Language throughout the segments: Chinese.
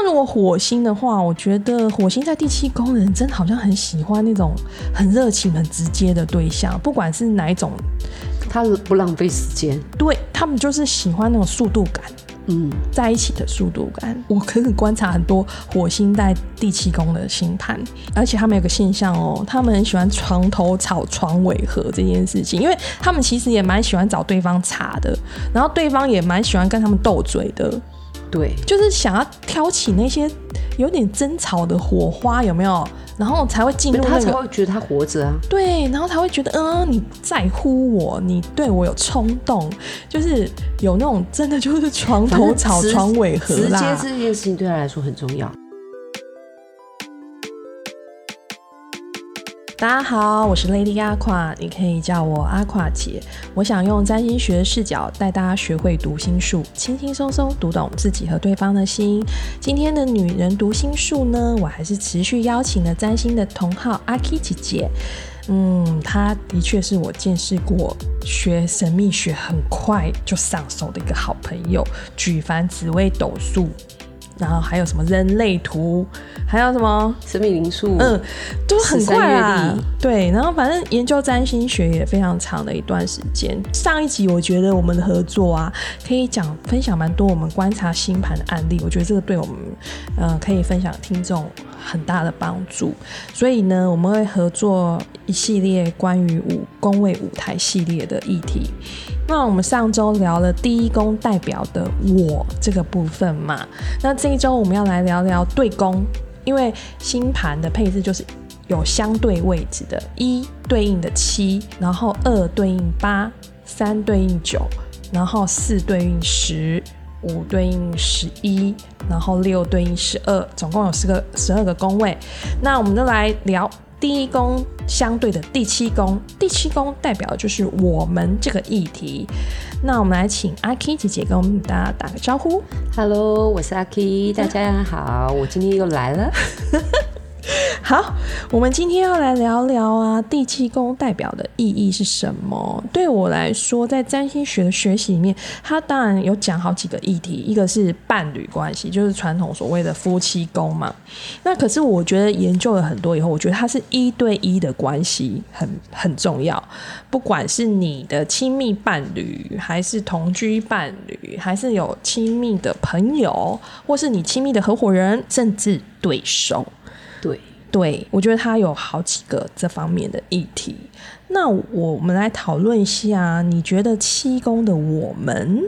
那如果火星的话，我觉得火星在第七宫的人真的好像很喜欢那种很热情、很直接的对象，不管是哪一种，他不浪费时间，对他们就是喜欢那种速度感。嗯，在一起的速度感，我可以观察很多火星在第七宫的星盘，而且他们有个现象哦，他们很喜欢床头吵床尾和这件事情，因为他们其实也蛮喜欢找对方茬的，然后对方也蛮喜欢跟他们斗嘴的，对，就是想要挑起那些有点争吵的火花，有没有？然后才会进入那他才会觉得他活着啊。对，然后才会觉得，嗯，你在乎我，你对我有冲动，就是有那种真的就是床头吵床尾和直接啦。这件事情对他来说很重要。大家好，我是 Lady 阿垮，你可以叫我阿垮姐。我想用占星学的视角带大家学会读心术，轻轻松松读懂自己和对方的心。今天的女人读心术呢，我还是持续邀请了占星的同号阿 K 姐姐。嗯，她的确是我见识过学神秘学很快就上手的一个好朋友。举凡紫微斗数，然后还有什么人类图，还有什么神秘灵数，嗯，都很快13月啊。对，然后反正研究占星学也非常长的一段时间。上一集我觉得我们的合作啊，可以讲分享蛮多我们观察星盘的案例，我觉得这个对我们呃可以分享听众很大的帮助。所以呢，我们会合作一系列关于五宫位舞台系列的议题。那我们上周聊了第一宫代表的我这个部分嘛，那这一周我们要来聊聊对宫，因为星盘的配置就是有相对位置的，一对应的七，然后二对应八，三对应九，然后四对应十。五对应十一，然后六对应十二，总共有十个十二个宫位。那我们就来聊第一宫相对的第七宫，第七宫代表的就是我们这个议题。那我们来请阿 K 姐姐跟我们大家打个招呼。Hello，我是阿 K，大家好，我今天又来了。好，我们今天要来聊聊啊，第七宫代表的意义是什么？对我来说，在占星学的学习里面，它当然有讲好几个议题，一个是伴侣关系，就是传统所谓的夫妻宫嘛。那可是我觉得研究了很多以后，我觉得它是一对一的关系很很重要，不管是你的亲密伴侣，还是同居伴侣，还是有亲密的朋友，或是你亲密的合伙人，甚至对手。对，我觉得它有好几个这方面的议题。那我们来讨论一下，你觉得七宫的“我们”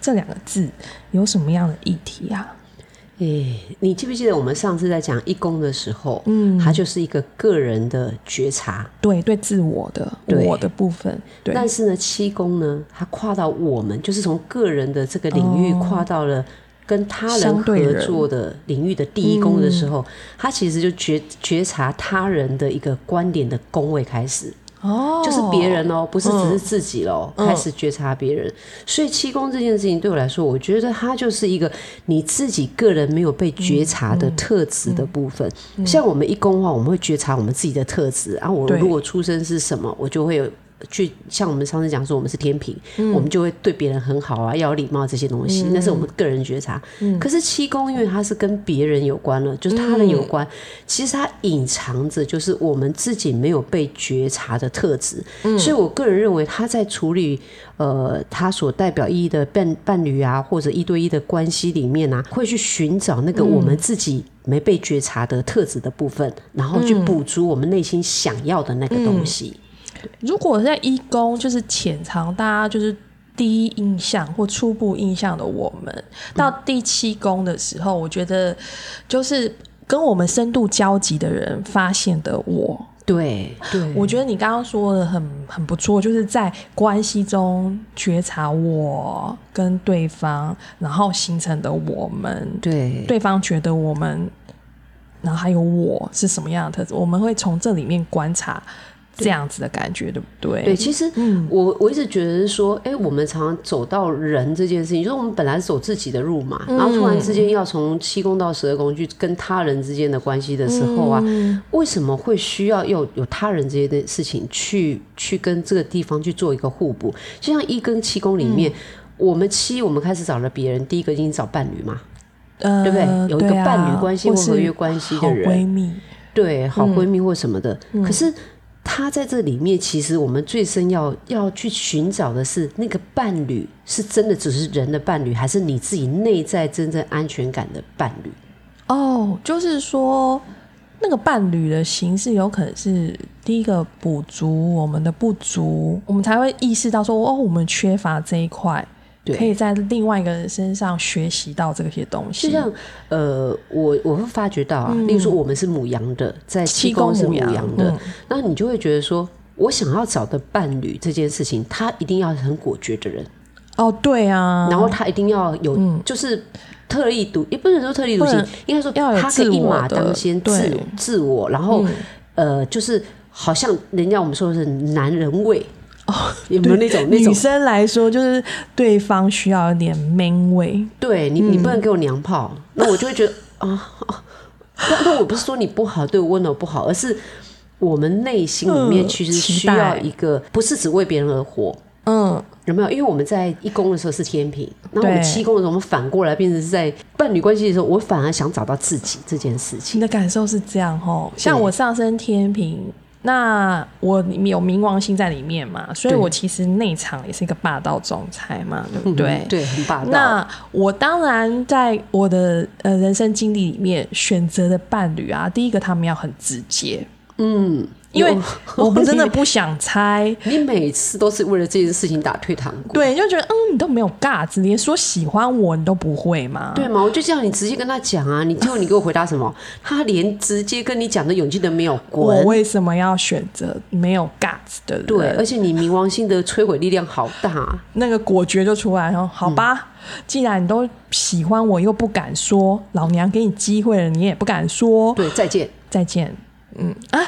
这两个字有什么样的议题啊？诶，你记不记得我们上次在讲一宫的时候，嗯它就是一个个人的觉察，对，对自我的我的部分，对，但是呢，七宫呢，它跨到我们，就是从个人的这个领域哦跨到了。跟他人合作的领域的第一宫的时候，他其实就觉觉察他人的一个观点的宫位开始，哦，就是别人哦，不是只是自己喽，嗯。开始觉察别人。所以七宫这件事情对我来说，我觉得它就是一个你自己个人没有被觉察嗯的特质的部分。像我们一宫的话，我们会觉察我们自己的特质，然后我如果出生是什么，我就会有。去像我们上次讲说，我们是天平，我们就会对别人很好啊，要有礼貌这些东西，那是我们个人觉察。可是七宫，因为它是跟别人有关了，就是他人有关，其实它隐藏着就是我们自己没有被觉察的特质。所以我个人认为，他在处理呃他所代表意义的伴伴侣啊，或者一对一的关系里面啊，会去寻找那个我们自己没被觉察的特质的部分，然后去补足我们内心想要的那个东西。如果在一宫就是潜藏大家就是第一印象或初步印象的我们，到第七宫的时候，我觉得就是跟我们深度交集的人发现的我。对对，我觉得你刚刚说的很很不错，就是在关系中觉察我跟对方，然后形成的我们，对。对方觉得我们，然后还有我是什么样的特质，我们会从这里面观察这样子的感觉，对不对？对，其实嗯。我我一直觉得是说，哎、我们常常走到人这件事情，就是我们本来是走自己的路嘛，然后突然之间要从七宫到十二宫去跟他人之间的关系的时候啊，嗯。为什么会需要有有他人这些的事情去去跟这个地方去做一个互补？就像一跟七宫里面，嗯。我们七我们开始找了别人，第一个已经找伴侣嘛，呃，对不对？有一个伴侣关系或合约关系的人，闺蜜，对，好嗯。闺蜜或什么的。可是他在这里面，其实我们最深要要去寻找的是那个伴侣，是真的只是人的伴侣，还是你自己内在真正安全感的伴侣？哦，就是说那个伴侣的形式有可能是第一个补足我们的不足，我们才会意识到说哦，我们缺乏这一块，可以在另外一个人身上学习到这些东西。就像呃，我我会发觉到啊，例如说我们是母羊的，在七宫宫是母母羊羊的嗯，那、你就会觉得说，我想要找的伴侣这件事情，他一定要很果决的人，哦，对啊，然后他一定要有，就是特立独，也不能说特立独行应该说他可以一马当先，自自我，然后、呃，就是好像人家我们说的是男人味。哦，有没有那种那种？女生来说，就是对方需要一点 man 味。对你，你不能给我娘炮，那我就会觉得啊啊，那那我不是说你不好，对我温柔不好，而是我们内心里面嗯其实需要一个，不是只为别人而活。嗯，有没有？因为我们在一宫的时候是天平，那我们七宫的时候，我们反过来变成是在伴侣关系的时候，我反而想找到自己这件事情。你的感受是这样哦，像我上升天平，那我有冥王星在里面嘛，所以我其实内场也是一个霸道总裁嘛，对不对？嗯对，很霸道。那我当然在我的呃人生经历里面选择的伴侣啊，第一个他们要很直接，嗯，因为我 们真的不想猜，你每次都是为了这件事情打退堂鼓，对，就觉得嗯，你都没有尬子，连说喜欢我你都不会吗？对吗？我就叫你直接跟他讲啊，你最后你给我回答什么？他连直接跟你讲的勇气都没有，我滚！为什么要选择没有 guts 的人？对，而且你冥王星的摧毁力量好大、啊那个果决就出来了，好吧，嗯既然你都喜欢我又不敢说，老娘给你机会了，你也不敢说，对，再见。再见。嗯啊，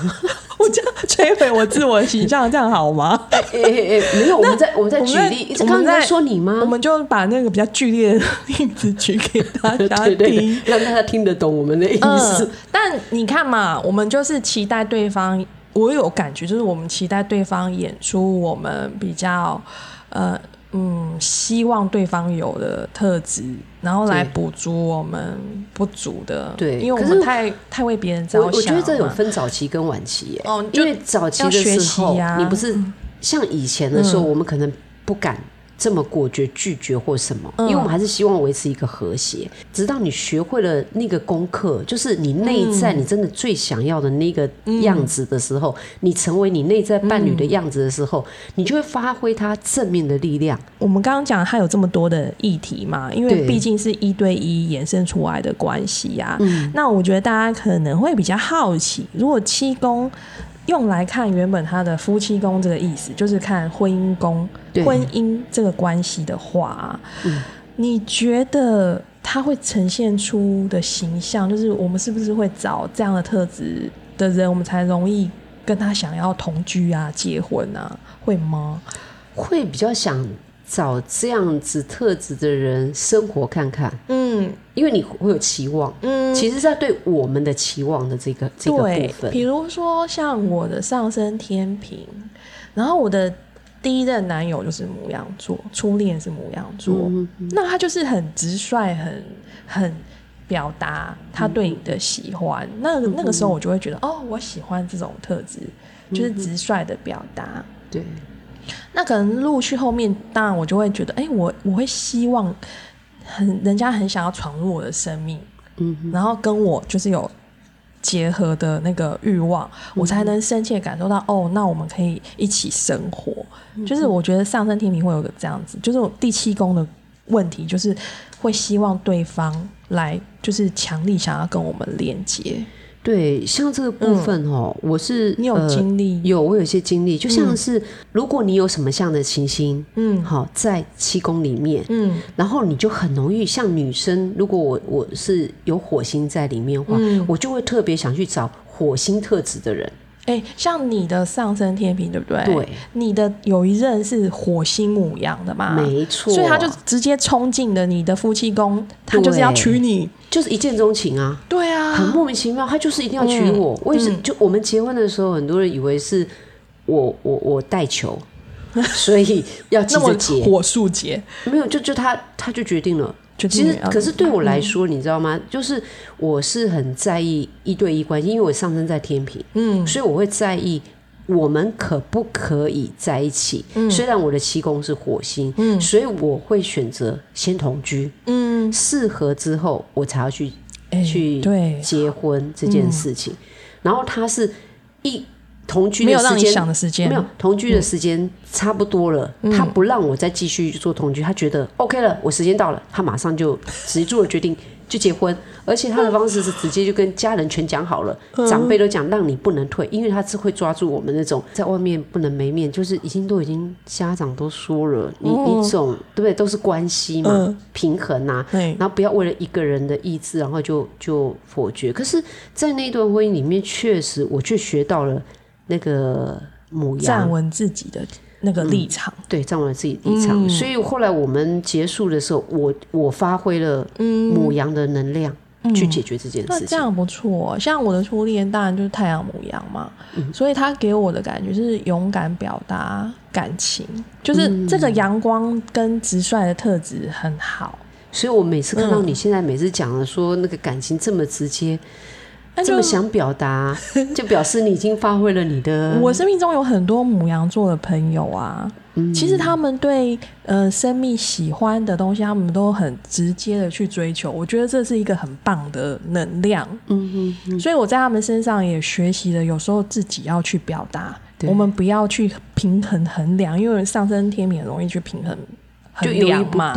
我这样摧毁我自我形象，这样好吗？哎哎哎，没有，我们在我们在举例，一直我们在刚刚在说你吗我？们就把那个比较剧烈的例子举给大家 对对让大家听得懂我们的意思嗯。，但你看嘛，我们就是期待对方，我有感觉，就是我们期待对方演出我们比较呃嗯希望对方有的特质，然后来补足我们不足的。对因为我们太太为别人着想我我觉得这有分早期跟晚期耶。哦因为早期的时候，你不是像以前的时候，嗯我们可能不敢。这么果决拒绝或什么，嗯。因为我们还是希望维持一个和谐。直到你学会了那个功课，就是你内嗯在你真的最想要的那个样子的时候，你成为你内在伴侣的样子的时候，你就会发挥它正面的力量。我们刚刚讲它有这么多的议题嘛，因为毕竟是一对一延伸出来的关系呀、嗯。那我觉得大家可能会比较好奇，如果七宫用来看原本他的夫妻宫这个意思，就是看婚姻宫、婚姻这个关系的话，你觉得他会呈现出的形象，就是我们是不是会找这样的特质的人，我们才容易跟他想要同居啊、结婚啊，会吗？会比较想找这样子特质的人生活看看，嗯。因为你会有期望。嗯，其实是在对我们的期望的这个这个部，分。比，如说像我的上升天平，然后我的第一任男友就是母羊座，初恋是母羊座，嗯那他就是很直率，很很表达他对你的喜欢。那那个时候我就会觉得，哦，我喜欢这种特质，就是直率的表达。对，那可能陆续后面，当然我就会觉得，哎、我我会希望很人家很想要闯入我的生命，嗯然后跟我就是有结合的那个欲望，我才能深切感受到，哦，那我们可以一起生活。就是我觉得上升天平会有个这样子，就是我第七宫的问题，就是会希望对方来，就是强力想要跟我们连接。对，像这个部分哦，我是嗯你有呃经历？有，我有一些经历，就像是如果你有什么像的行星，嗯好在七宫里面，嗯然后你就很容易像女生，如果我我是有火星在里面的话，嗯我就会特别想去找火星特质的人。哎、像你的上升天平对不对？对，你的有一任是火星母羊的嘛？没错，所以他就直接冲进了你的夫妻宫，他就是要娶你。就是一见钟情啊，对啊，很莫名其妙，他就是一定要娶我。我也是，嗯就我们结婚的时候，很多人以为是我我我带球，所以要急那么着结，火速结，没有，就就他他就决定了，就其实，可是对我来说，你知道吗？就是我是很在意一对一关系，因为我上升在天平，嗯，所以我会在意我们可不可以在一起。虽然我的七宫是火星，嗯，所以我会选择先同居，嗯，适合之后我才要去去结婚这件事情。然后他是一。同居的时间没有同居的时间差不多了，他不让我再继续做同居，他觉得 OK 了，我时间到了，他马上就直接做了决定，就结婚。而且他的方式是直接就跟家人全讲好了，长辈都讲让你不能退，因为他是会抓住我们那种在外面不能没面，就是已经都已经家长都说了，你你总对不对？都是关系嘛，平衡呐，然后不要为了一个人的意志，然后就就否决。可是，在那段婚姻里面，确实我却学到了。那个母羊站稳自己的那个立场，对，站稳自己立场。所以后来我们结束的时候，我我发挥了母羊的能量去解决这件事情，这样不错。像我的初恋，当然就是太阳母羊嘛，所以他给我的感觉是勇敢表达感情，就是这个阳光跟直率的特质很好。所以我每次看到你现在每次讲的说那个感情这么直接。这么想表达，就表示你已经发挥了你的。我生命中有很多母羊座的朋友啊，其实他们对呃生命喜欢的东西，他们都很直接的去追求。我觉得这是一个很棒的能量。嗯哼，所以我在他们身上也学习了，有时候自己要去表达，我们不要去平衡衡量，因为上升天平很容易去平衡衡量嘛。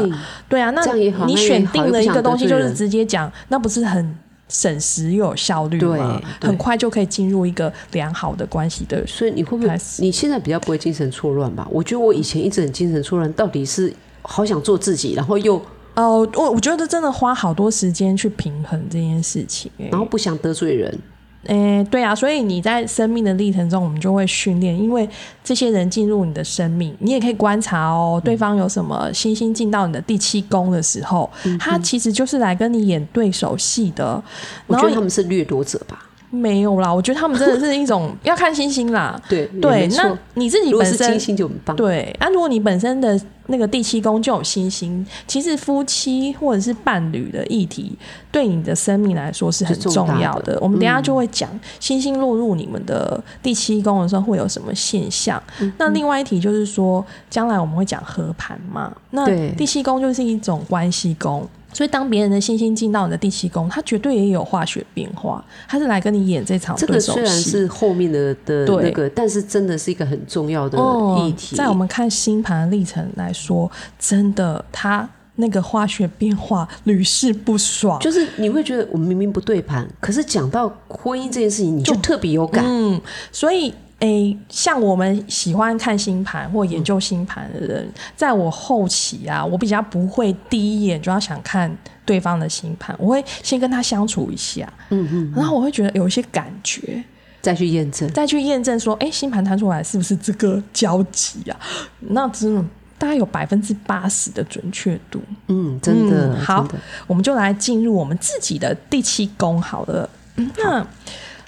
对啊，那你选定了一个东西，就是直接讲，那不是很。省时又有效率嘛，很快就可以进入一个良好的关系的。所以你会不会？你现在比较不会精神错乱吧？我觉得我以前一直很精神错乱，到底是好想做自己，然后又哦，我我觉得真的花好多时间去平衡这件事情，然后不想得罪人。诶，对啊，所以你在生命的历程中，我们就会训练，因为这些人进入你的生命，你也可以观察哦，对方有什么星星进到你的第七宫的时候，他其实就是来跟你演对手戏的。我觉得他们是掠夺者吧。没有啦，我觉得他们真的是一种 要看星星啦。对对，那你自己本身金星就很棒。对，那如果你本身的那个第七宫就有星星，其实夫妻或者是伴侣的议题，对你的生命来说是很重要的。我们等下就会讲星星落入你们的第七宫的时候会有什么现象。那另外一题就是说，将来我们会讲合盘嘛？那第七宫就是一种关系宫。所以，当别人的星星进到你的第七宫，他绝对也有化学变化。他是来跟你演这场这个虽然是后面的的那个，但是真的是一个很重要的议题。在我们看星盘的历程来说，真的，他那个化学变化屡试不爽。就是你会觉得我们明明不对盘，可是讲到婚姻这件事情，你就特别有感。嗯，所以。诶，像我们喜欢看星盘或研究星盘的人，在我后期啊，我比较不会第一眼就要想看对方的星盘，我会先跟他相处一下，嗯嗯，然后我会觉得有一些感觉，再去验证，再去验证说，哎，星盘弹出来是不是这个交集啊？那真的大概有百分之八十的准确度，嗯，真的好，我们就来进入我们自己的第七宫，好了，那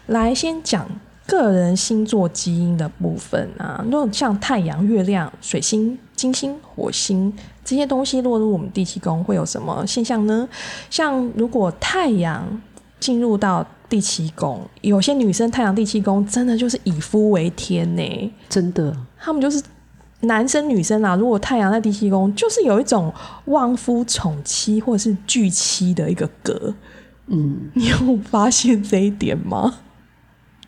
来先讲。个人星座基因的部分啊，那像太阳、月亮、水星、金星、火星这些东西落入我们第七宫，会有什么现象呢？像如果太阳进入到第七宫，有些女生太阳第七宫真的就是以夫为天呢，真的，他们就是男生女生啊。如果太阳在第七宫，就是有一种望夫宠妻或者是拒妻的一个格。嗯，你有发现这一点吗？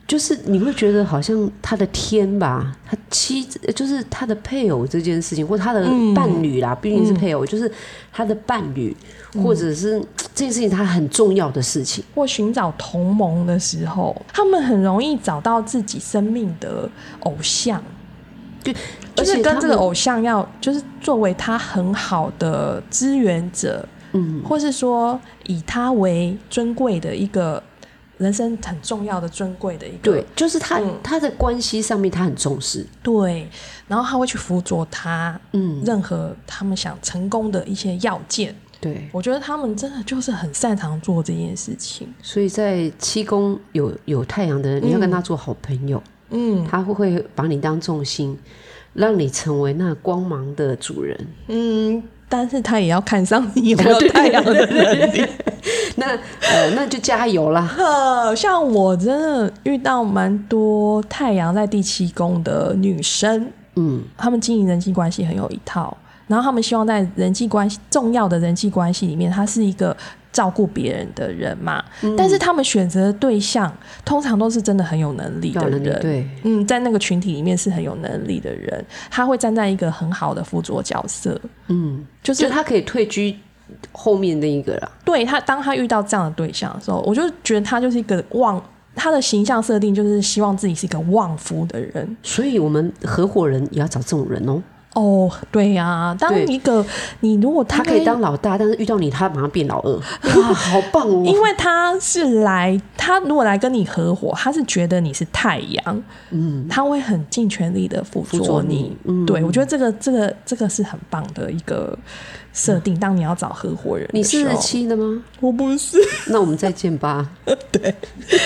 就是你会觉得好像他的天吧，他妻子就是他的配偶这件事情，或他的伴侣啦，不一定是配偶，就是他的伴侣，或者是 这件事情他很重要的事情，或寻找同盟的时候，他们很容易找到自己生命的偶像，对，就是跟这个偶像要就是作为他很好的支援者，嗯，或是说以他为尊贵的一个。人生很重要的、尊贵的一个，对，就是他他的关系上面他很重视，对，然后他会去辅佐他，嗯，任何他们想成功的一些要件，对。我觉得他们真的就是很擅长做这件事情。所以在七宫有有太阳的人，你要跟他做好朋友，嗯，他会会把你当重心，让你成为那光芒的主人，嗯。但是他也要看上你有没有太阳的能力。那呃，那就加油啦。呃，像我真的遇到蛮多太阳在第七宫的女生，嗯，她们经营人际关系很有一套，然后她们希望在人际关系重要的人际关系里面，她是一个照顾别人的人嘛。但是他们选择的对象通常都是真的很有能力的人，对，嗯，在那个群体里面是很有能力的人，他会站在一个很好的辅佐角色，嗯，就是就他可以退居后面那一个啦。对他，当他遇到这样的对象的时候，我就觉得他就是一个旺，他的形象设定就是希望自己是一个旺夫的人。所以我们合伙人也要找这种人哦。哦，对呀、当一个你如果他可以当老大，但是遇到你，他马上变老二。哇，好棒哦！因为他是来，他如果来跟你合伙，他是觉得你是太阳，嗯，他会很尽全力的辅辅佐佐你嗯。对，我觉得这个这个这个是很棒的一个设定。当你要找合伙人的你是时候，七的吗？我不是。那我们再见吧。对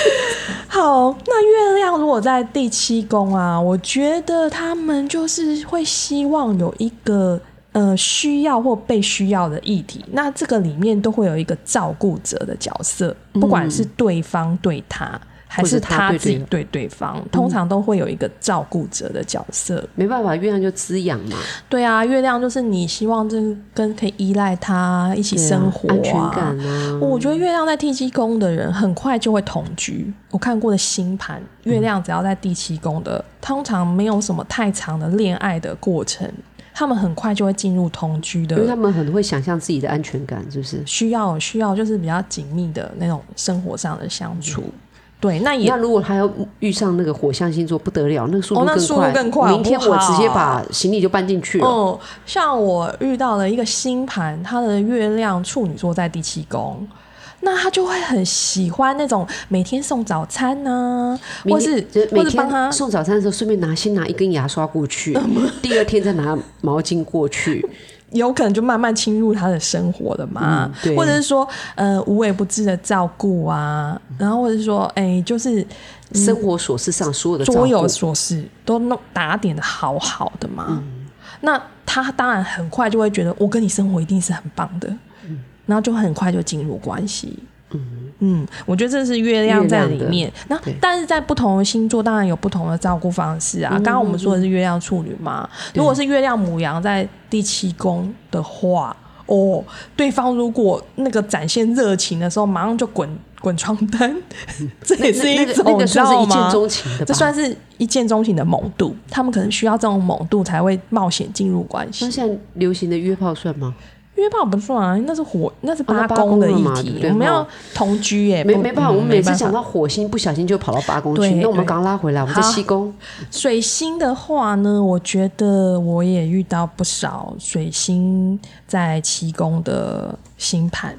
好，那月亮如果在第七宫啊，我觉得他们就是会希望有一个呃需要或被需要的议题，那这个里面都会有一个照顾者的角色，不管是对方对他。还是他自己对对对方，通常都会有一个照顾者的角色。没办法，月亮就滋养嘛，对啊，月亮就是你希望就是跟可以依赖他一起生活、安全感啊。我觉得月亮在第七宫的人很快就会同居。我看过的星盘，月亮只要在第七宫的，通常没有什么太长的恋爱的过程，他们很快就会进入同居的因为他的。们很会想象自己的安全感，是不是？需要需要就是比较紧密的那种生活上的相处。对，那也那如果他要遇上那个火象星座，不得了，那个速度更快。更快明天我直接把行李就搬进去了。哦，像我遇到了一个星盘，他的月亮处女座在第七宫。那他就会很喜欢那种每天送早餐呢、明或是天就是帮他天送早餐的时候，顺便拿先拿一根牙刷过去，第二天再拿毛巾过去。有可能就慢慢侵入他的生活了嘛，嗯或者是说呃无微不至的照顾啊，然后或者是说哎、就是生活琐事上所有的所有顾，琐事都弄打点的好好的嘛。嗯。那他当然很快就会觉得我跟你生活一定是很棒的，嗯。然后就很快就进入关系。嗯我觉得这是月亮在里面。那对但是在不同的星座，当然有不同的照顾方式啊。刚刚我们说的是月亮处女嘛，如果是月亮母羊在第七宫的话，哦，对方如果那个展现热情的时候，马上就滚滚床单，这也是一种，你知道吗？这算是一见钟情的猛度，他们可能需要这种猛度才会冒险进入关系那。现在流行的约炮算吗？约炮不算啊，那是火，那是八八宫的议题，我们要哦同居耶，不没没办法，嗯我们每次办法讲到火星，不小心就跑到八宫去。对那我们刚拉回来，我们在好七宫。水星的话呢，我觉得我也遇到不少水星在七宫的星盘，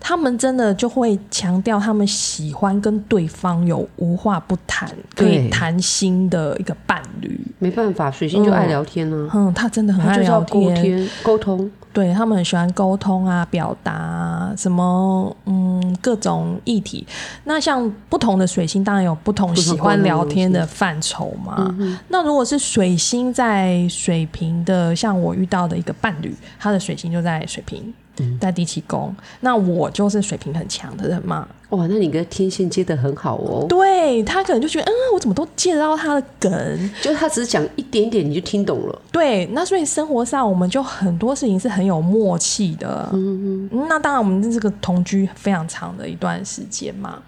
他们真的就会强调他们喜欢跟对方有无话不谈、可以谈心的一个伴侣。没办法，水星就爱聊天啊，嗯，他真的很爱聊天沟通。对他们很喜欢沟通啊、表达啊，什么嗯各种议题。那像不同的水星，当然有不同喜欢聊天的范畴嘛。那如果是水星在水瓶的，像我遇到的一个伴侣，他的水星就在水瓶，在第七宫。那我就是水平很强的人嘛，哇，那你跟天线接的很好哦。对他可能就觉得，嗯，我怎么都接得到他的梗，就是他只是讲一点点，你就听懂了。对，那所以生活上我们就很多事情是很有默契的。嗯嗯，那当然我们这个同居非常长的一段时间嘛，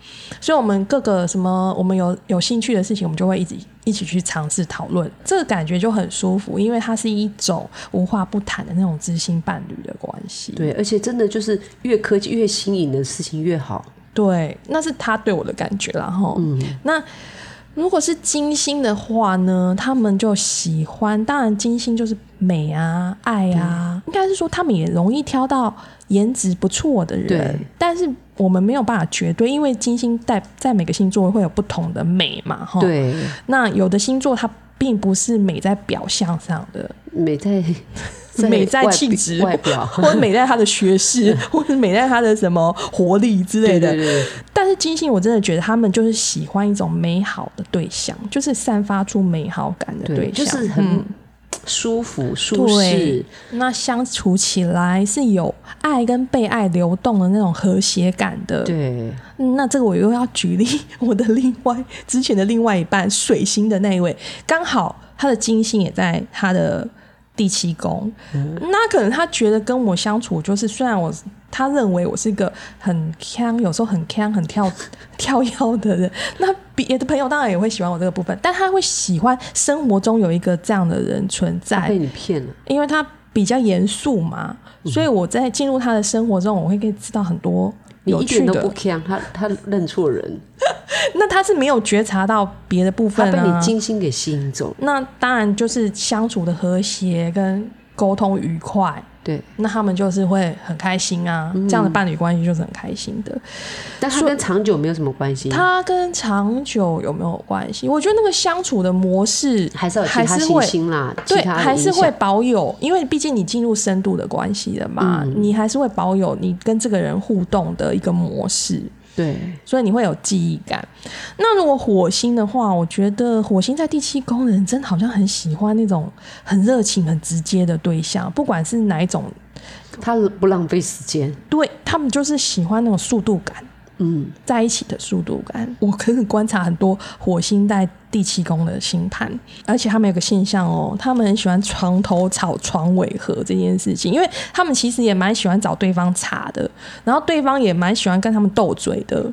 所以我们各个什么我们有有兴趣的事情，我们就会一直一起去尝试讨论，这个感觉就很舒服，因为它是一种无话不谈的那种知心伴侣的关系。对，而且真的就是越科技越新颖的事情越好。对，那是他对我的感觉啦哈。那如果是金星的话呢，他们就喜欢，当然金星就是美啊、爱啊，应该是说他们也容易挑到颜值不错的人，但是我们没有办法绝对，因为金星在在每个星座会有不同的美嘛哈。，对，那有的星座它并不是美在表象上的，美 在美在气质外表，或者美在他的学识，或者美在他的什么活力之类的。对对对，但是金星，我真的觉得他们就是喜欢一种美好的对象，就是散发出美好感的对对象，就是很嗯舒服舒适，那相处起来是有爱跟被爱流动的那种和谐感的。对，那这个我又要举例我的另外之前的另外一半水星的那一位，刚好他的金星也在他的。第七宫，那可能他觉得跟我相处，就是虽然我他认为我是一个很腔，有时候很腔、很跳跳腰的人，那别的朋友当然也会喜欢我这个部分，但他会喜欢生活中有一个这样的人存在。被你骗了，因为他比较严肃嘛，所以我在进入他的生活中，我会可以知道很多。你一点都不腔，他他认错人，那他是没有觉察到别的部分，他被你精心给吸引走。那当然就是相处的和谐跟沟通愉快。对，那他们就是会很开心啊，这样的伴侣关系就是很开心的。但他跟长久没有什么关系。他跟长久有没有关系？我觉得那个相处的模式还是还是会啦，对，还是会保有，因为毕竟你进入深度的关系了嘛，你还是会保有你跟这个人互动的一个模式。对，所以你会有记忆感。那如果火星的话，我觉得火星在第七宫的人，真的好像很喜欢那种很热情、很直接的对象，不管是哪一种，他不浪费时间，对他们就是喜欢那种速度感。嗯，在一起的速度感，我可以观察很多火星在第七宫的星盘，而且他们有个现象哦，他们很喜欢床头吵床尾和这件事情，因为他们其实也蛮喜欢找对方茬的，然后对方也蛮喜欢跟他们斗嘴的。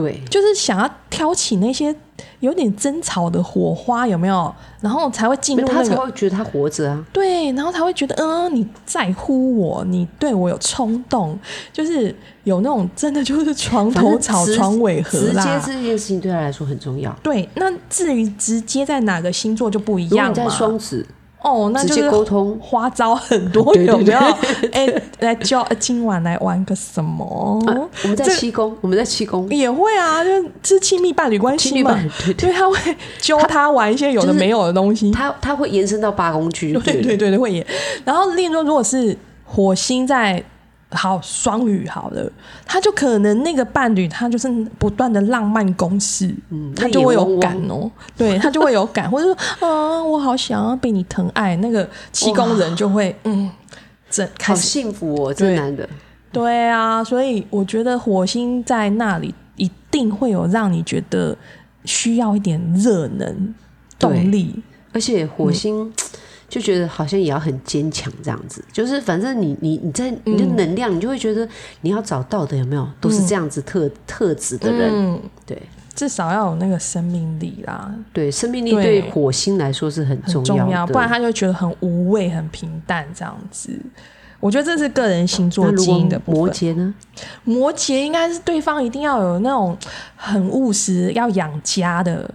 对，就是想要挑起那些有点争吵的火花，有没有？然后才会进入那个，他才会觉得他活着啊。对，然后才会觉得，嗯，你在乎我，你对我有冲动，就是有那种真的就是床头吵床尾和啦。直接这件事情对他来说很重要。对，那至于直接在哪个星座就不一样嘛。在双子。哦，那就是沟通花招很多，有没有？哎，来教今晚来玩个什么？我们在七宫，我们在七宫也会啊，就是亲密伴侣关系嘛。对对，他会教他玩一些有的没有的东西，他他会延伸到八宫去。对对对对，会演。然后，另一说如果是火星在。好双语好了，他就可能那个伴侣，他就是不断的浪漫攻势，嗯，他就会有感哦，对他就会有感，或者说，嗯，我好想要被你疼爱，那个七宫人就会，嗯，这好幸福哦，这男的，对。啊，所以我觉得火星在那里一定会有让你觉得需要一点热能动力，而且火星。就觉得好像也要很坚强这样子，就是反正你你你在你的能量，你就会觉得你要找到的有没有？都是这样子特特质的人，对，至少要有那个生命力啦。对，生命力对。火星来说是很重要，不然他就觉得很无味、很平淡这样子。我觉得这是个人星座基因的摩羯呢？摩羯应该是对方一定要有那种很务实、要养家的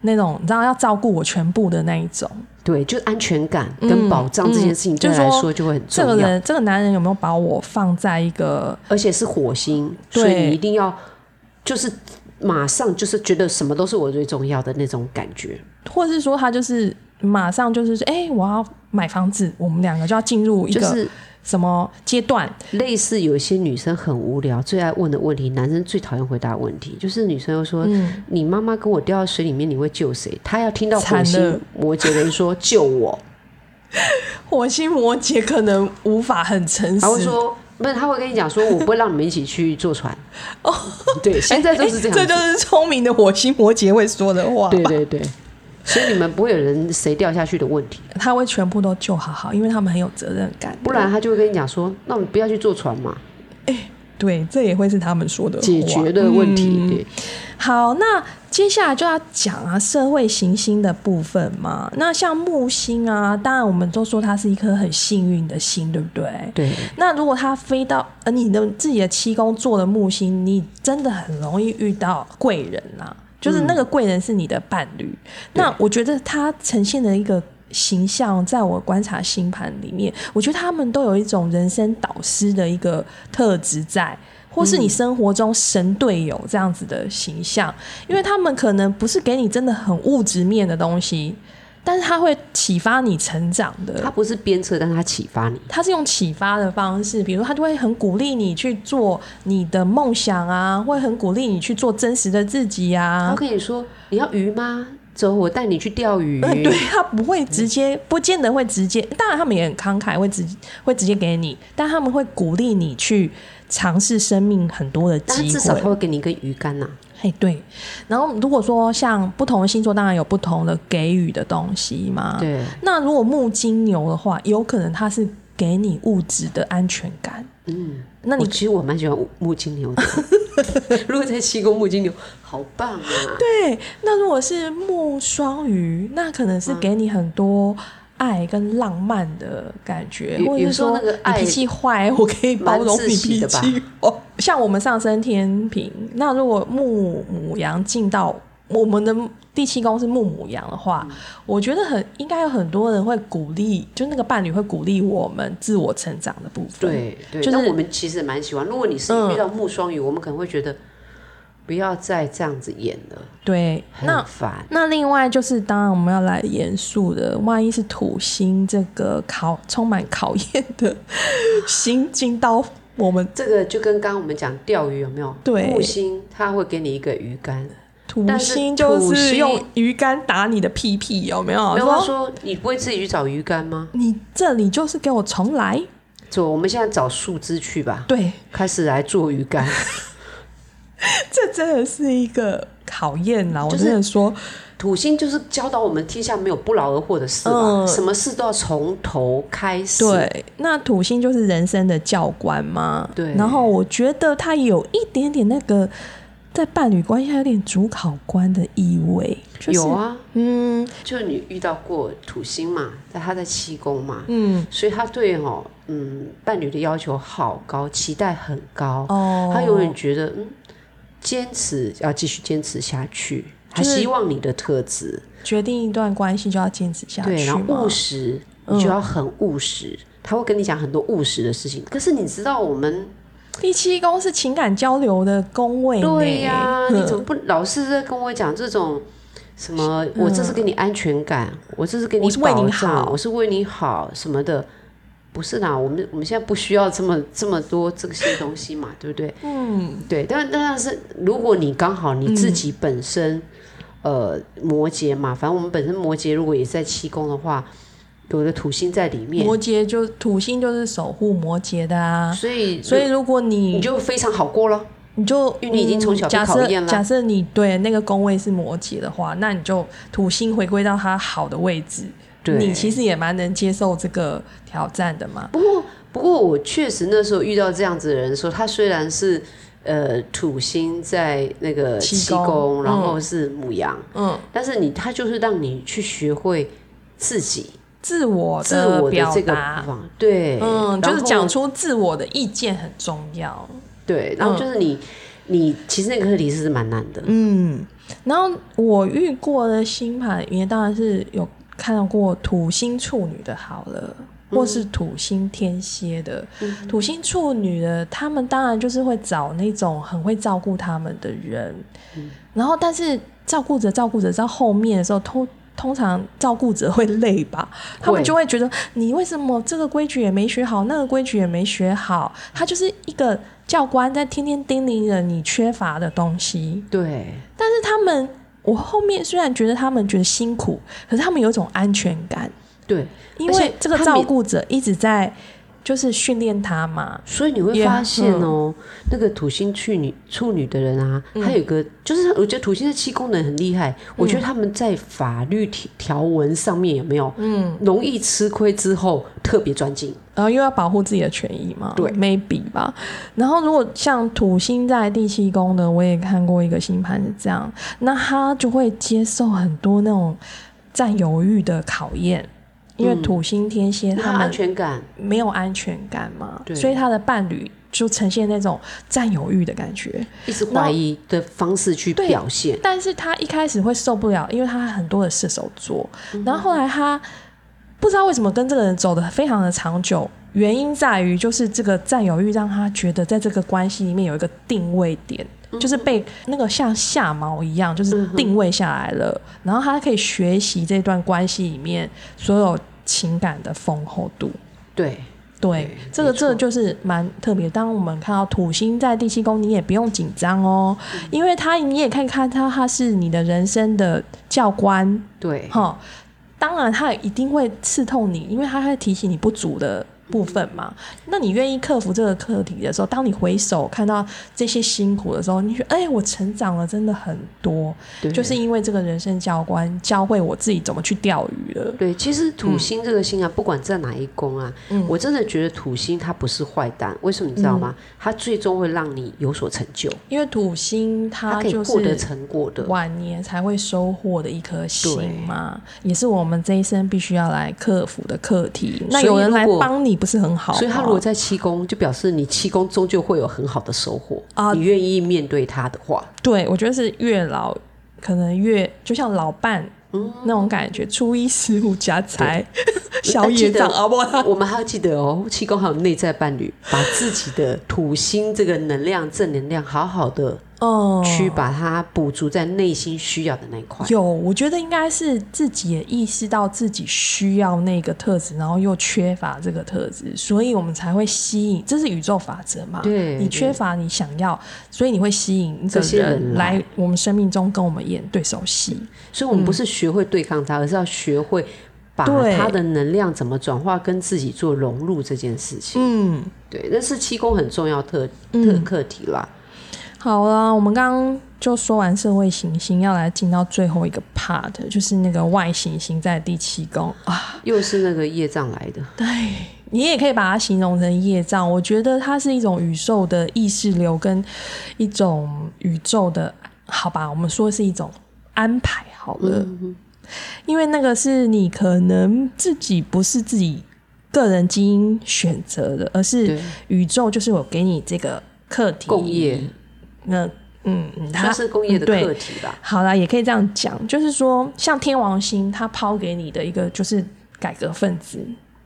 那种，你知道要照顾我全部的那一种。对，就安全感跟保障这件事情对来说就会很重要。这个人，这个男人有没有把我放在一个，而且是火星，所以你一定要就是马上就是觉得什么都是我最重要的那种感觉，或者是说他就是马上就是说，哎，我要买房子，我们两个就要进入一个。什么阶段？类似有一些女生很无聊，最爱问的问题，男生最讨厌回答问题，就是女生又说：“你妈妈跟我掉到水里面，你会救谁？”她要听到火星摩羯人说“救我”，火星摩羯可能无法很诚实。他会说：“不是，他会跟你讲说，我不会让你们一起去坐船。”哦，对，现在都是这样，这就是聪明的火星摩羯会说的话。对对对。所以你们不会有人谁掉下去的问题，他会全部都救好好，因为他们很有责任感。不然他就会跟你讲说：“那我们不要去坐船嘛。”哎，对，这也会是他们说的解决的问题。对，好，那接下来就要讲啊，社会行星的部分嘛。那像木星啊，当然我们都说它是一颗很幸运的星，对不对？对。那如果它飞到呃你的自己的七宫做的木星，你真的很容易遇到贵人呐。就是那个贵人是你的伴侣，那我觉得他呈现的一个形象，在我观察星盘里面，我觉得他们都有一种人生导师的一个特质在，或是你生活中神队友这样子的形象，因为他们可能不是给你真的很物质面的东西。但是它会启发你成长的，它不是鞭策，但是他启发你，它是用启发的方式，比如他就会很鼓励你去做你的梦想啊，会很鼓励你去做真实的自己啊。他跟你说：“你要鱼吗？走，我带你去钓鱼。嗯，对他不会直接，不见得会直接。当然，他们也很慷慨，会直会直接给你，但他们会鼓励你去尝试生命很多的机会。至少他会给你一根鱼竿呐。嘿，对。然后如果说像不同的星座，当然有不同的给予的东西嘛。对。那如果木金牛的话，有可能它是给你物质的安全感。嗯，那你其实我蛮喜欢木金牛的。如果在七宫木金牛，好棒啊！对。那如果是木双鱼，那可能是给你很多爱跟浪漫的感觉，或者是说你 脾气坏，我可以包容你脾气。哦，像我们上升天平，那如果木母羊进到我们的第七宫是木母羊的话，我觉得很应该有很多人会鼓励，就那个伴侣会鼓励我们自我成长的部分。对，就是我们其实蛮喜欢。如果你是遇到木双鱼，我们可能会觉得不要再这样子演了。对，那烦。那另外就是，当然我们要来严肃的，万一是土星这个考充满考验的星进到。我们这个就跟刚刚我们讲钓鱼有没有？对，木星它会给你一个鱼竿，土星就是用鱼竿打你的屁屁，有没有？然后说你不会自己去找鱼竿吗？你这里就是给我重来，走，我们现在找树枝去吧。对，开始来做鱼竿，这真的是一个考验啦！我真的说。土星就是教导我们天下没有不劳而获的事嘛，什么事都要从头开始。对，那土星就是人生的教官嘛。对，然后我觉得他有一点点那个在伴侣关系有点主考官的意味。有啊，嗯，就你遇到过土星嘛，在他在七宫嘛，嗯，所以他对哦，嗯，伴侣的要求好高，期待很高，哦，他永远觉得嗯，坚持要继续坚持下去。他希望你的特质决定一段关系就要坚持下去，对，然后务实，你就要很务实。他会跟你讲很多务实的事情。可是你知道，我们第七宫是情感交流的宫位，对呀，你怎么不老是在跟我讲这种什么？我这是给你安全感，我这是给你保障，我是为你好什么的。不是啦，我们我们现在不需要这么这么多这些东西嘛，对不对？嗯，对。但但是，如果你刚好你自己本身，呃，摩羯嘛，反正我们本身摩羯如果也在七宫的话，有的土星在里面，摩羯就土星就是守护摩羯的啊。所以所以如果你你就非常好过了，你就因为你已经从小被考验了。假设你对那个宫位是摩羯的话，那你就土星回归到它好的位置。你其实也蛮能接受这个挑战的嘛。不过，不过我确实那时候遇到这样子的人，说他虽然是呃土星在那个七宫，然后是母羊，嗯，但是你他就是让你去学会自己自我自我的这个对，嗯，就是讲出自我的意见很重要。对，然后就是你你其实那个课题是蛮难的，嗯。然后我遇过的星盘里面当然是有。看到过土星处女的，好了，或是土星天蝎的，土星处女的，他们当然就是会找那种很会照顾他们的人，然后但是照顾着照顾着到后面的时候，通通常照顾者会累吧，他们就会觉得你为什么这个规矩也没学好，那个规矩也没学好，他就是一个教官在天天叮咛着你缺乏的东西，对，但是他们。我后面虽然觉得他们觉得辛苦，可是他们有一种安全感，对，因为这个照顾者一直在就是训练他嘛，所以你会发现哦，那个土星处女处女的人啊，他有个就是我觉得土星的七功能很厉害，我觉得他们在法律条条文上面有没有嗯。容易吃亏之后特别专精。然后又要保护自己的权益嘛？对，maybe 吧。然后如果像土星在第七宫的，我也看过一个星盘是这样，那他就会接受很多那种占有欲的考验，因为土星天蝎他们安全感没有安全感嘛，所以他的伴侣就呈现那种占有欲的感觉，一直怀疑的方式去表现。但是他一开始会受不了，因为他很多的射手座，然后后来他。不知道为什么跟这个人走的非常的长久，原因在于就是这个占有欲让他觉得在这个关系里面有一个定位点，就是被那个像下毛一样，就是定位下来了，然后他可以学习这段关系里面所有情感的丰厚度。对，对，这个这个就是蛮特别。当我们看到土星在第七宫，你也不用紧张哦，因为他你也可以看他，他是你的人生的教官。对，哈，当然他一定会刺痛你，因为他会提醒你不足的。部分嘛，那你愿意克服这个课题的时候，当你回首看到这些辛苦的时候，你觉得哎，我成长了，真的很多，就是因为这个人生教官教会我自己怎么去钓鱼了。对，其实土星这个星啊，不管在哪一宫啊，我真的觉得土星它不是坏蛋，为什么你知道吗？它最终会让你有所成就，因为土星它可以获得成果的，晚年才会收获的一颗星嘛，也是我们这一生必须要来克服的课题。那有人来帮你。不是很好，所以他如果在七宫，就表示你七宫终究会有很好的收获啊！你愿意面对他的话，对我觉得是越老可能越就像老伴嗯那种感觉，初一十五加财，小业障啊！不，我们还要记得哦，七宫还有内在伴侣，把自己的土星这个能量正能量好好的。哦，去把它补足在内心需要的那一块。有，我觉得应该是自己也意识到自己需要那个特质，然后又缺乏这个特质，所以我们才会吸引。这是宇宙法则嘛？对，你缺乏，你想要，所以你会吸引这些人来我们生命中跟我们演对手戏。所以，我们不是学会对抗他，而是要学会把他的能量怎么转化，跟自己做融入这件事情。嗯，对，那是七宫很重要特特课题啦。好了，我们刚刚就说完社会行星，要来进到最后一个 part，就是那个外行星在第七宫啊，又是那个业障来的。对你也可以把它形容成业障，我觉得它是一种宇宙的意识流跟一种宇宙的，好吧，我们说是一种安排好了，因为那个是你可能自己不是自己个人基因选择的，而是宇宙就是我给你这个课题共业。那嗯，它是工业的课题吧？好啦，也可以这样讲，就是说，像天王星，它抛给你的一个就是改革分子，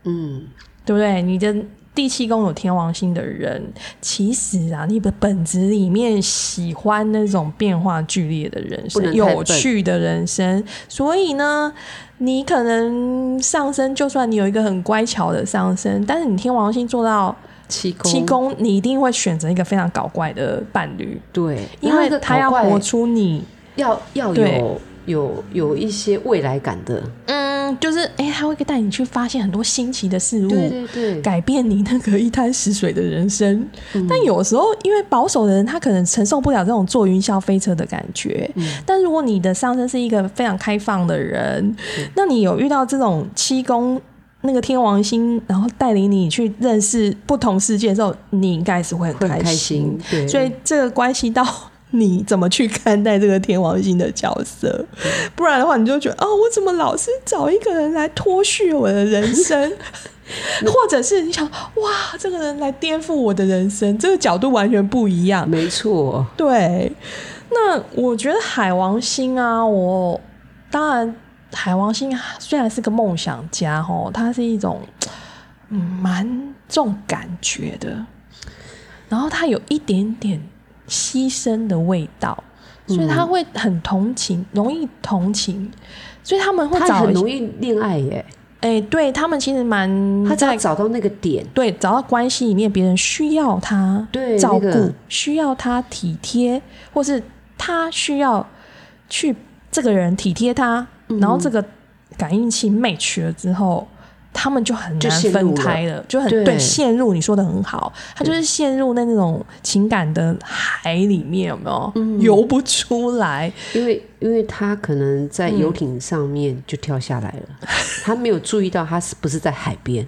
嗯，对不对？你的第七宫有天王星的人，其实啊，你的本质里面喜欢那种变化剧烈的人生，有趣的人生，所以呢，你可能上升，就算你有一个很乖巧的上升，但是你天王星做到。七宫，你一定会选择一个非常搞怪的伴侣，对，因为他要活出你要要有有有一些未来感的，嗯，就是哎，他会带你去发现很多新奇的事物，对对对，改变你那个一滩死水的人生。但有时候，因为保守的人，他可能承受不了这种坐云霄飞车的感觉。但如果你的上身是一个非常开放的人，那你有遇到这种七宫？那个天王星，然后带领你去认识不同世界的时候，你应该是会很开心。对，所以这个关系到你怎么去看待这个天王星的角色。不然的话，你就觉得哦，我怎么老是找一个人来脱序我的人生，或者是你想哇，这个人来颠覆我的人生，这个角度完全不一样。没错，对。那我觉得海王星啊，我当然。海王星虽然是个梦想家，哦，它是一种嗯蛮重感觉的，然后它有一点点牺牲的味道，所以他会很同情，容易同情，所以他们会找很容易恋爱耶。哎，对他们其实蛮他在找到那个点，对，找到关系里面别人需要他照顾，需要他体贴，或是他需要去这个人体贴他。然后这个感应器 match 了之后，他们就很难分开了，就很对陷入。你说的很好，他就是陷入那那种情感的海里面，有没有游不出来？因为因为他可能在游艇上面就跳下来了，他没有注意到他是不是在海边。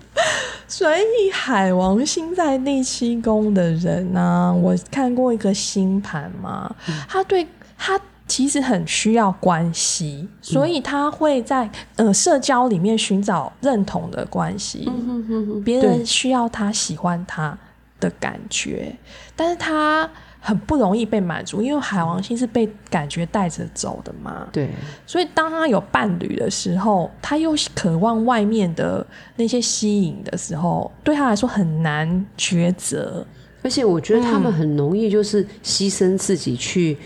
所以海王星在第七宫的人呢，我看过一个星盘嘛，他对他。其实很需要关系，所以他会在呃社交里面寻找认同的关系，别人需要他喜欢他的感觉，但是他很不容易被满足，因为海王星是被感觉带着走的嘛。对，所以当他有伴侣的时候，他又渴望外面的那些吸引的时候，对他来说很难抉择。而且我觉得他们很容易就是牺牲自己去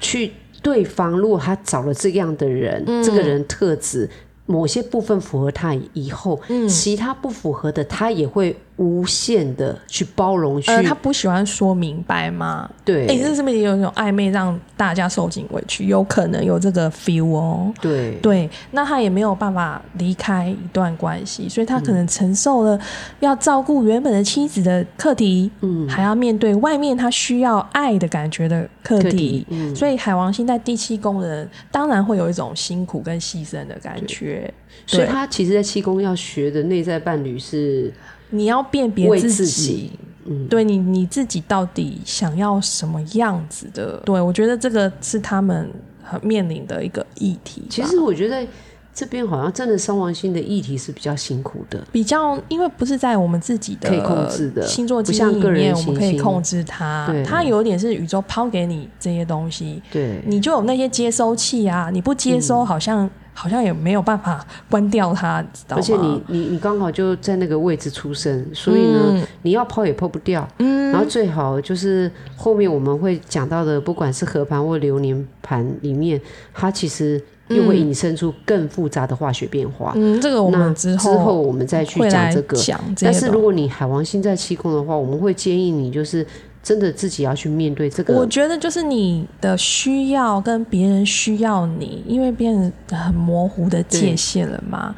去。对方如果他找了这样的人，这个人特质某些部分符合他以后，其他不符合的他也会无限的去包容，去呃，他不喜欢说明白吗？对，哎、这是不是也有一种暧昧，让大家受尽委屈？有可能有这个 feel 哦。对对，那他也没有办法离开一段关系，所以他可能承受了要照顾原本的妻子的课题，嗯还要面对外面他需要爱的感觉的课题课题，嗯所以海王星在第七宫的人，当然会有一种辛苦跟牺牲的感觉。所以他其实，在七宫要学的内在伴侣是你要辨别为自自己，嗯，对你你自己到底想要什么样子的？对我觉得这个是他们很面临的一个议题。其实我觉得这边好像真的伤亡星的议题是比较辛苦的，比较，因为不是在我们自己的可以控制的星座不像个人基因里面，我们可以控制它。它有点是宇宙抛给你这些东西，对，你就有那些接收器啊，你不接收，好像、好像也没有办法关掉它，知道？而且你你你刚好就在那个位置出生，所以呢，嗯你要抛也抛不掉。嗯然后最好就是后面我们会讲到的，不管是合盘或流年盘里面，它其实又会引申出更复杂的化学变化。嗯，这个我们之之后我们再去讲这个。讲这但是如果你海王星在七宫的话，我们会建议你就是真的自己要去面对这个我。觉得就是你的需要跟别人需要你，因为变得很模糊的界限了嘛。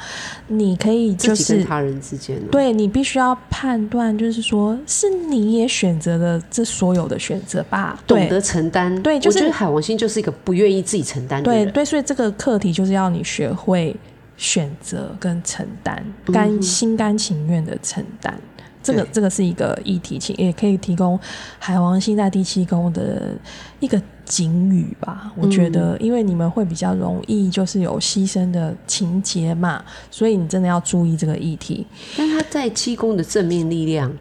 你可以就是跟他人之间，对你必须要判断，就是说是你也选择了这所有的选择吧？懂得承担。对就是我觉得海王星就是一个不愿意自己承担的人。对对，所以这个课题就是要你学会选择跟承担，嗯甘、心甘情愿的承担。这个这个是一个议题，请也可以提供海王星在第七宫的一个警语吧。我觉嗯得，因为你们会比较容易就是有牺牲的情节嘛，所以你真的要注意这个议题。但他在七宫的正面力量，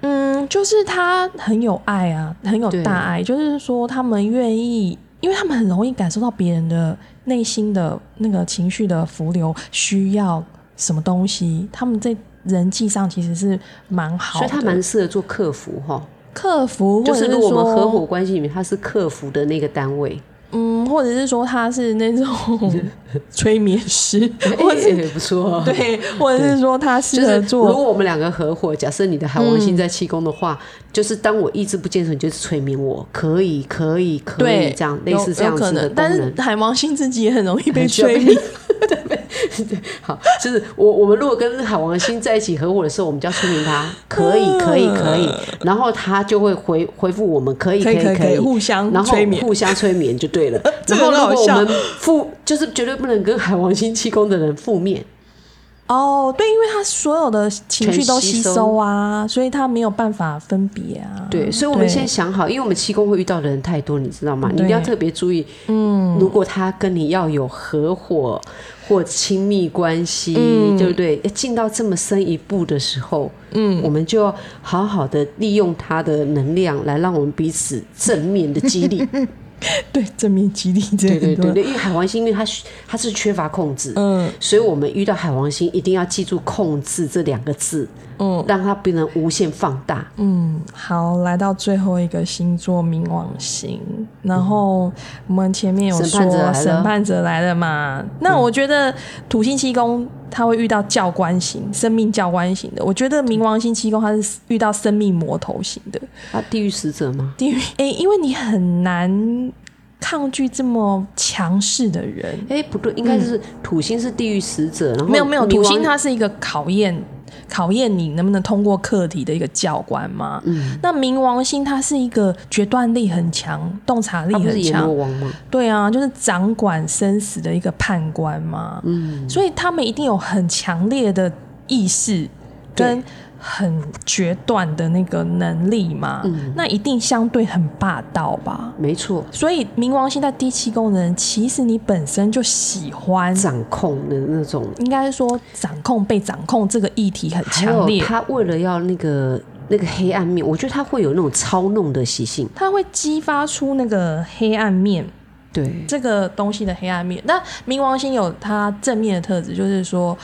嗯，就是他很有爱啊，很有大爱，就是说他们愿意，因为他们很容易感受到别人的内心的那个情绪的浮流，需要什么东西，他们在人际上其实是蛮好的，所以他蛮适合做客服哈。客服，或者是就是如果我们合伙关系里面，他是客服的那个单位，嗯，或者是说他是那种 催眠师，或者哎也不错哦。对，或者是说他就是如适合做果我们两个合伙，假设你的海王星在七宫的话，就是当我意志不坚持，你就是催眠我，可以，可以，可以对这样类似这样子的功但是。海王星自己也很容易被很需 要被催眠。好，就是我我们如果跟海王星在一起合伙的时候，我们就要催眠他，可以，可以，可以，然后他就会回回复我们，可以，可以可以互相互相催眠就对了。这然后如果我们负，就是绝对不能跟海王星气功的人负面。哦，对，因为他所有的情绪都吸收收啊，所以他没有办法分别啊。对，所以我们先想好，因为我们七宫会遇到的人太多，你知道吗？你一定要特别注意。嗯，如果他跟你要有合伙或亲密关系，嗯对不对？要进到这么深一步的时候，嗯，我们就要好好的利用他的能量，来让我们彼此正面的激励。对正面激励这对对对对，因为海王星，因为它它是缺乏控制，嗯。所以我们遇到海王星一定要记住“控制”这两个字，嗯。让它不能无限放大。嗯，好，来到最后一个星座冥王星，然后我们前面有审说审判者来了嘛，那我觉得土星七宫他会遇到教官型、生命教官型的，我觉得冥王星七宫他是遇到生命魔头型的。啊，地狱使者吗？地狱，哎、因为你很难抗拒这么强势的人。哎，不对，应该是土星是地狱使者，然后没有没有，土星它是一个考验考验你能不能通过课题的一个教官嘛。嗯，那冥王星它是一个决断力很强、洞察力很强，对啊，就是掌管生死的一个判官嘛。嗯，所以他们一定有很强烈的意识跟对很决断的那个能力嘛。嗯那一定相对很霸道吧。没错，所以冥王星在第七宫的人，其实你本身就喜欢，掌控的那种。应该说掌控被掌控这个议题很强烈，他为了要那个那个黑暗面，我觉得他会有那种操弄的习性。他会激发出那个黑暗面，对，这个东西的黑暗面。那冥王星有它正面的特质，就是说，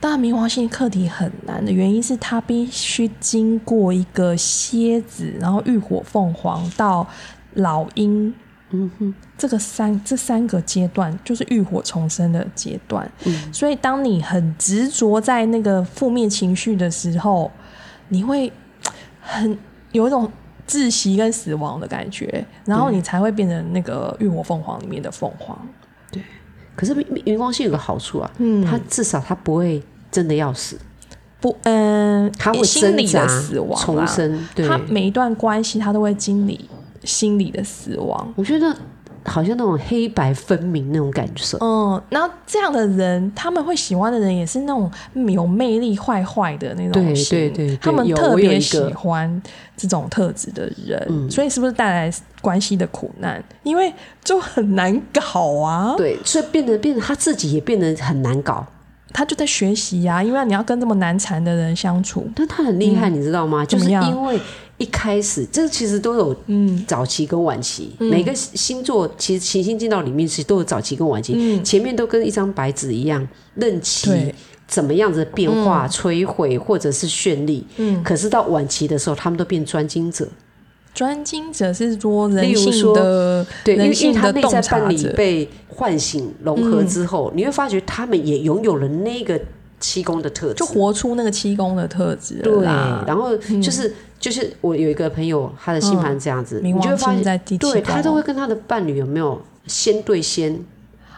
当然冥王星课题很难的原因是它必须经过一个蝎子，然后浴火凤凰到老鹰。嗯哼，这个三这三个阶段就是浴火重生的阶段，嗯。所以当你很执着在那个负面情绪的时候，你会 很有一种窒息跟死亡的感觉，然后你才会变成那个浴火凤凰里面的凤凰。可是云光星有个好处啊，嗯，它至少它不会真的要死，不，嗯，他会心理的死亡重生。对，他每一段关系，他都会经历心理的死亡。我觉得好像那种黑白分明那种感受。嗯，然后这样的人，他们会喜欢的人也是那种有魅力、坏坏的那种对型对对对他们特别喜欢这种特质的人，嗯所以是不是带来关系的苦难？因为就很难搞啊，对，所以变得变得他自己也变得很难搞。他就在学习呀、因为你要跟这么难缠的人相处，但他很厉害，你知道吗？就是因为一开始这其实都有嗯。早期跟晚期，每个星座其实行星进到里面其实都有早期跟晚期，嗯。前面都跟一张白纸一样，任其怎么样子的变化、摧毁或者是绚丽。嗯，可是到晚期的时候，他们都变专精者，专精者是说人性的对，因为人因为他内在伴侣，被唤醒融合之后，你会发觉他们也拥有了那个七宫的特质，就活出那个七宫的特质了对，然后就是、就是我有一个朋友，他的星盘这样子，你就会发现，在第七宫，对他都会跟他的伴侣有没有先对先，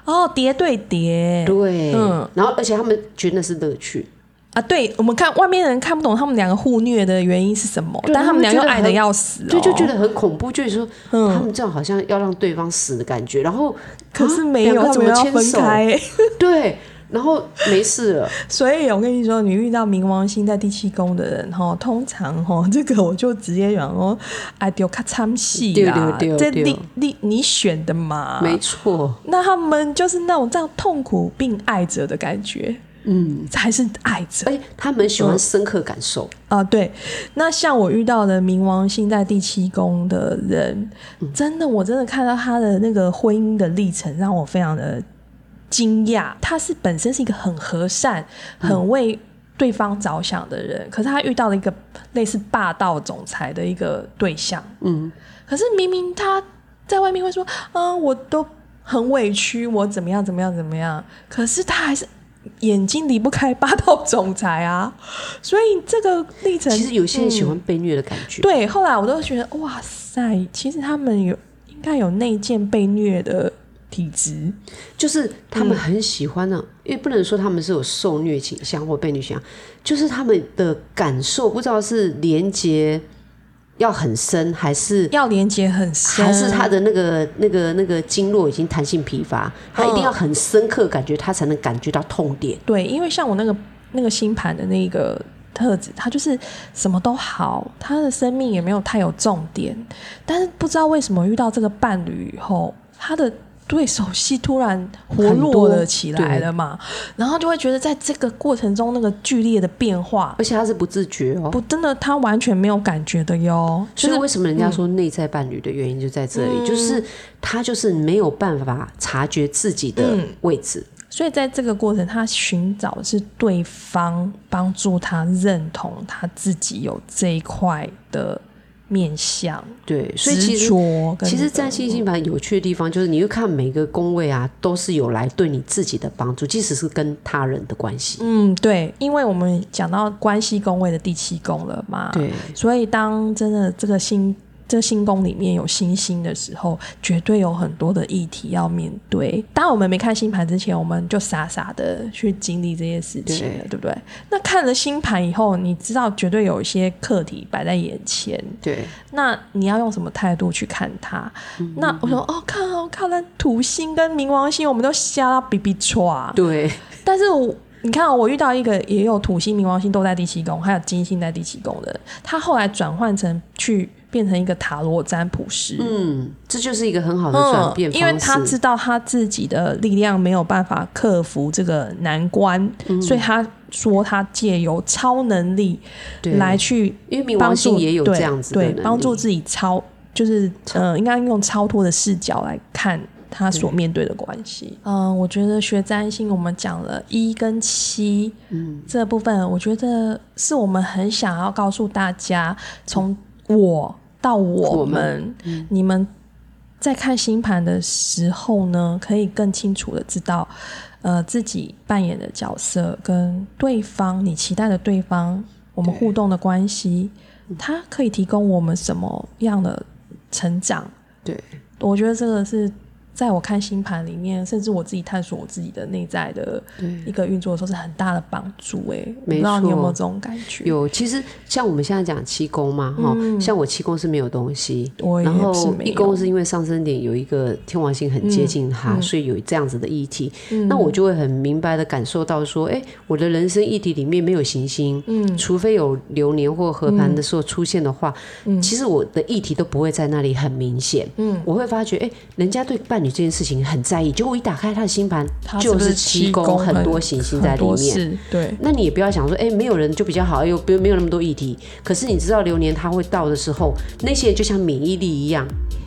哦叠对叠，对，嗯。然后而且他们觉得那是乐趣，啊，对我们看外面人看不懂他们两个互虐的原因是什么，对但他们俩又爱的要死、哦，就就觉得很恐怖，就是说、嗯。他们这样好像要让对方死的感觉，然后可是啊没有，怎么牵手？对，然后没事了，所以我跟你说，你遇到冥王星在第七宫的人哈，通常哈，这个我就直接讲哦，哎，丢咔参戏啦，对对对对这你你你选的嘛，没错，那他们就是那种这样痛苦并爱着的感觉，嗯，才是爱着。而且他们喜欢深刻感受，啊。对，那像我遇到的冥王星在第七宫的人，嗯。真的，我真的看到他的那个婚姻的历程，让我非常的惊讶。他是本身是一个很和善、很为对方着想的人，可是他遇到了一个类似霸道总裁的一个对象。嗯，可是明明他在外面会说，嗯、我都很委屈，我怎么样怎么样怎么样，可是他还是眼睛离不开霸道总裁啊。所以这个历程，其实有些人喜嗯欢被虐的感觉，对，后来我都觉得，哇塞，其实他们有应该有内建被虐的体质。就是他们很喜欢呢、因为不能说他们是有受虐倾向或被虐倾向，就是他们的感受不知道是连接要很深，还是要连接很深，还是他的那个那个那个经络已经弹性疲乏，他一定要很深刻感觉，他才能感觉到痛点。对，因为像我那个那个星盘的那个特质，他就是什么都好，他的生命也没有太有重点，但是不知道为什么遇到这个伴侣以后，他的。对手戏突然活络了起来了嘛，然后就会觉得在这个过程中那个剧烈的变化，而且他是不自觉哦。不真的他完全没有感觉的哟。就是所以为什么人家说内在伴侣的原因就在这里，嗯就是他就是没有办法察觉自己的嗯位置。所以在这个过程，他寻找的是对方帮助他认同他自己有这一块的面相，对，所以其实其实占星星盘有趣的地方，就是你会看每个宫位啊，都是有来对你自己的帮助，即使是跟他人的关系。嗯，对，因为我们讲到关系宫位的第七宫了嘛，，对，所以当真的这个星这星宫里面有星星的时候，绝对有很多的议题要面对。当我们没看星盘之前，我们就傻傻的去经历这些事情了，对对不对？那看了星盘以后，你知道绝对有一些课题摆在眼前，对，那你要用什么态度去看它？嗯那我说哦，看哦，看了土星跟冥王星，我们都瞎到比比歘。对，但是我你看、哦，我遇到一个也有土星、冥王星都在第七宫，还有金星在第七宫的，他后来转换成去变成一个塔罗占卜师。嗯，这就是一个很好的转变因为他知道他自己的力量没有办法克服这个难关，嗯。所以他说他借由超能力对。来去因为冥帮助王星也有对这样子对帮助自己超，就是呃，应该用超脱的视角来看他所面对的关系。嗯、我觉得学占星，我们讲了一跟七，嗯，这部分我觉得是我们很想要告诉大家，从我到我我们，们你们在看星盘的时候呢，可以更清楚的知道，呃，自己扮演的角色跟对方，你期待的对方我们互动的关系，它可以提供我们什么样的成长？对，我觉得这个是。在我看星盘里面，甚至我自己探索我自己的内在的一个运作的时候，是很大的帮助。哎，不知道你有没有这种感觉？有，其实像我们现在讲七宫嘛，哈，像我七宫是没有东西，然后一宫是因为上升点有一个天王星很接近它，所以有这样子的议题。那我就会很明白的感受到说，哎，我的人生议题里面没有行星，嗯，除非有流年或合盘的时候出现的话，嗯，其实我的议题都不会在那里很明显。嗯，我会发觉，哎，人家对伴侣。这件事情很在意，结果一打开他的星盘，就是七宫很多行星在里面。对，那你也不要想说，哎，没有人就比较好，又不没有那么多议题。可是你知道流年他会到的时候，那些人就像免疫力一样，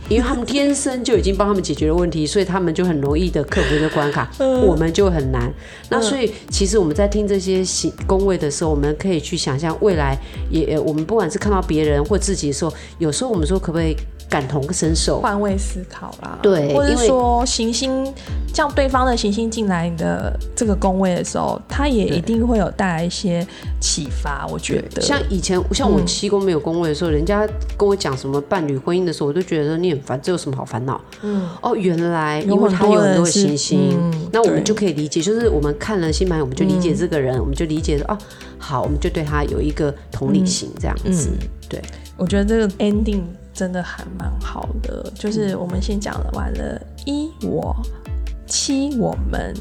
因为他们天生就已经帮他们解决了问题，所以他们就很容易的克服这关卡，我们就很难。那所以其实我们在听这些行宫位的时候，我们可以去想象未来，也我们不管是看到别人或自己的时候，有时候我们说可不可以？感同身受，换位思考啦。对，或者说行星，像对方的行星进来你的这个宫位的时候，它也一定会有带来一些启发。我觉得，像以前像我七宫没有宫位的时候，人家跟我讲什么伴侣婚姻的时候，我都觉得你很烦，这有什么好烦恼？嗯，哦，原来因为他有很多行星，那我们就可以理解，就是我们看了星盘，我们就理解这个人，我们就理解说，哦，好，我们就对他有一个同理心，这样子。对，我觉得这个 ending。真的还蛮好的，就是我们先讲了完了，一我七我们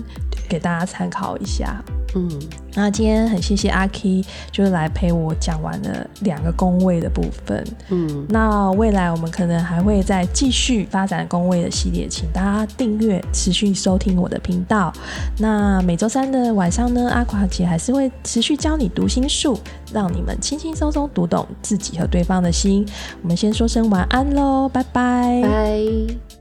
给大家参考一下。嗯，那今天很谢谢阿 K，就是来陪我讲完了两个宫位的部分。嗯，那未来我们可能还会再继续发展宫位的系列，请大家订阅，持续收听我的频道。那每周三的晚上呢，阿垮姐还是会持续教你读心术，让你们轻轻松松读懂自己和对方的心。我们先说声晚安喽，拜拜，拜。